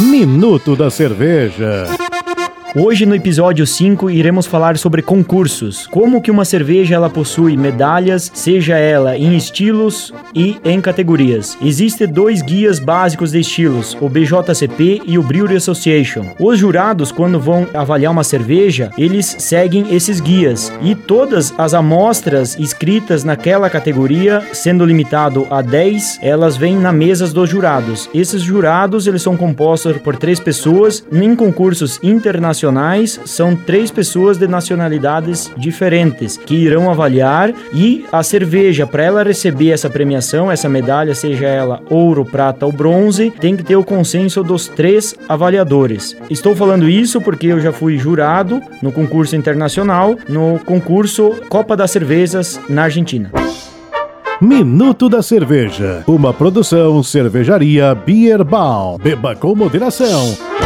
Minuto da Cerveja. Hoje no episódio 5 iremos falar sobre concursos. Como que uma cerveja ela possui medalhas, seja ela em estilos e em categorias. Existem dois guias básicos de estilos, o BJCP e o Brewery Association. Os jurados quando vão avaliar uma cerveja, eles seguem esses guias e todas as amostras escritas naquela categoria, sendo limitado a 10, elas vêm na mesa dos jurados. Esses jurados, eles são compostos por três pessoas em concursos internacionais nacionais são três pessoas de nacionalidades diferentes que irão avaliar e a cerveja, para ela receber essa premiação, essa medalha, seja ela ouro, prata ou bronze, tem que ter o consenso dos três avaliadores. Estou falando isso porque eu já fui jurado no concurso internacional, no concurso Copa das Cervejas na Argentina. Minuto da Cerveja, uma produção cervejaria Beer Ball. Beba com moderação.